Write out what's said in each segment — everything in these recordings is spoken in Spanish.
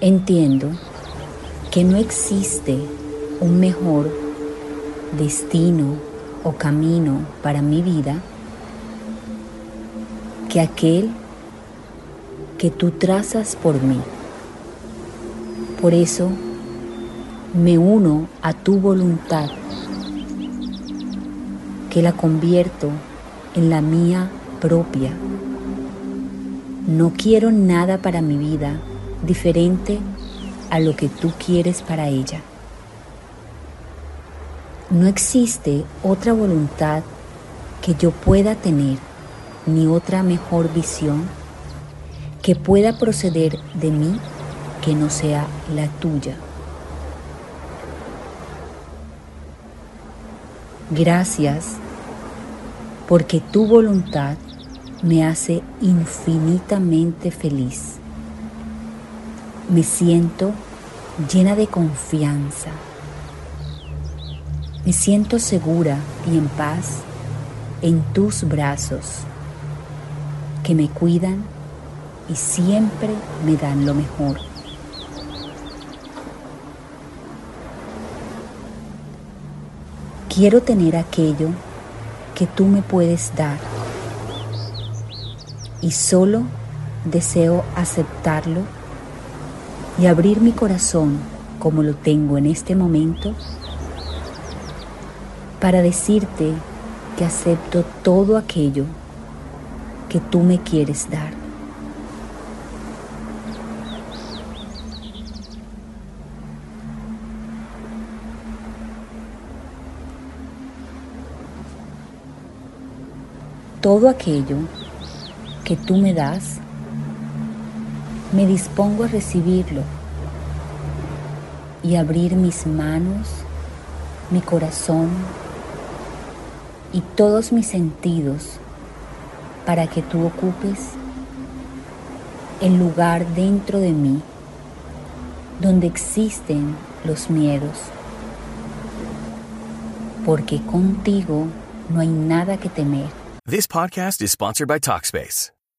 entiendo que no existe un mejor destino o camino para mi vida que aquel que tú trazas por mí. Por eso me uno a tu voluntad, que la convierto en la mía propia. No quiero nada para mi vida diferente a lo que tú quieres para ella. No existe otra voluntad que yo pueda tener, ni otra mejor visión que pueda proceder de mí que no sea la tuya. Gracias porque tu voluntad me hace infinitamente feliz. Me siento llena de confianza. Me siento segura y en paz en tus brazos que me cuidan y siempre me dan lo mejor. Quiero tener aquello que tú me puedes dar y solo deseo aceptarlo y abrir mi corazón como lo tengo en este momento para decirte que acepto todo aquello que tú me quieres dar. todo aquello que tú me das, me dispongo a recibirlo y abrir mis manos, mi corazón y todos mis sentidos para que tú ocupes el lugar dentro de mí donde existen los miedos, porque contigo no hay nada que temer. This podcast is sponsored by Talkspace.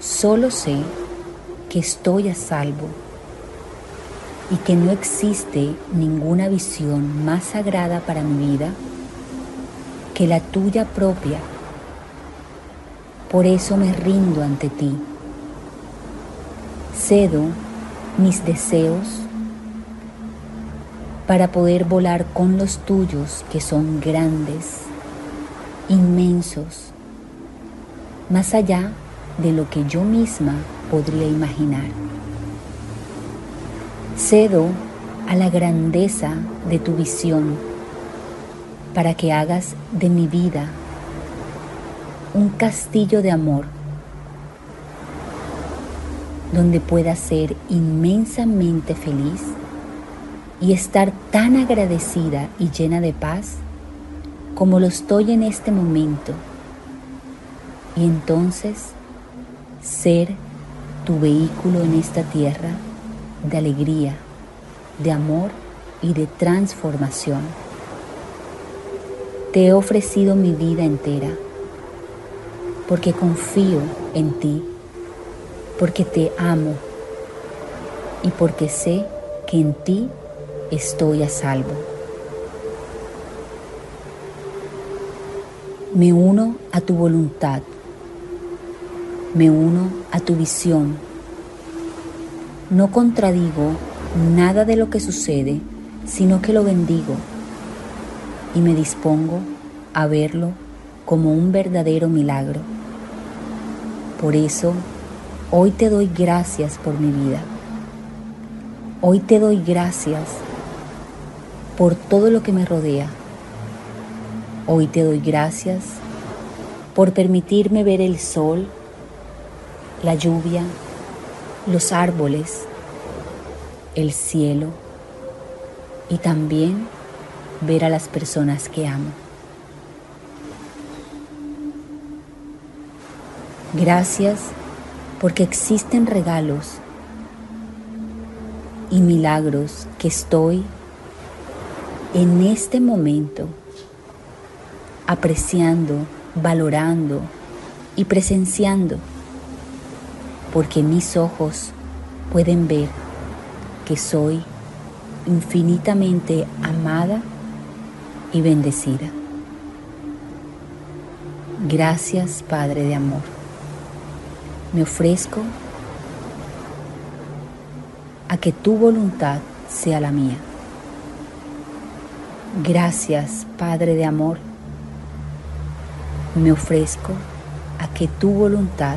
Solo sé que estoy a salvo y que no existe ninguna visión más sagrada para mi vida que la tuya propia. Por eso me rindo ante ti. Cedo mis deseos para poder volar con los tuyos que son grandes, inmensos, más allá de lo que yo misma podría imaginar. Cedo a la grandeza de tu visión para que hagas de mi vida un castillo de amor donde pueda ser inmensamente feliz y estar tan agradecida y llena de paz como lo estoy en este momento. Y entonces ser tu vehículo en esta tierra de alegría, de amor y de transformación. Te he ofrecido mi vida entera porque confío en ti, porque te amo y porque sé que en ti estoy a salvo. Me uno a tu voluntad, me uno a tu visión. No contradigo nada de lo que sucede, sino que lo bendigo y me dispongo a verlo como un verdadero milagro. Por eso, hoy te doy gracias por mi vida. Hoy te doy gracias por todo lo que me rodea. Hoy te doy gracias por permitirme ver el sol, la lluvia, los árboles, el cielo y también ver a las personas que amo. Gracias porque existen regalos y milagros que estoy en este momento apreciando, valorando y presenciando, porque mis ojos pueden ver que soy infinitamente amada y bendecida. Gracias Padre de Amor. Me ofrezco a que tu voluntad sea la mía. Gracias Padre de Amor. Me ofrezco a que tu voluntad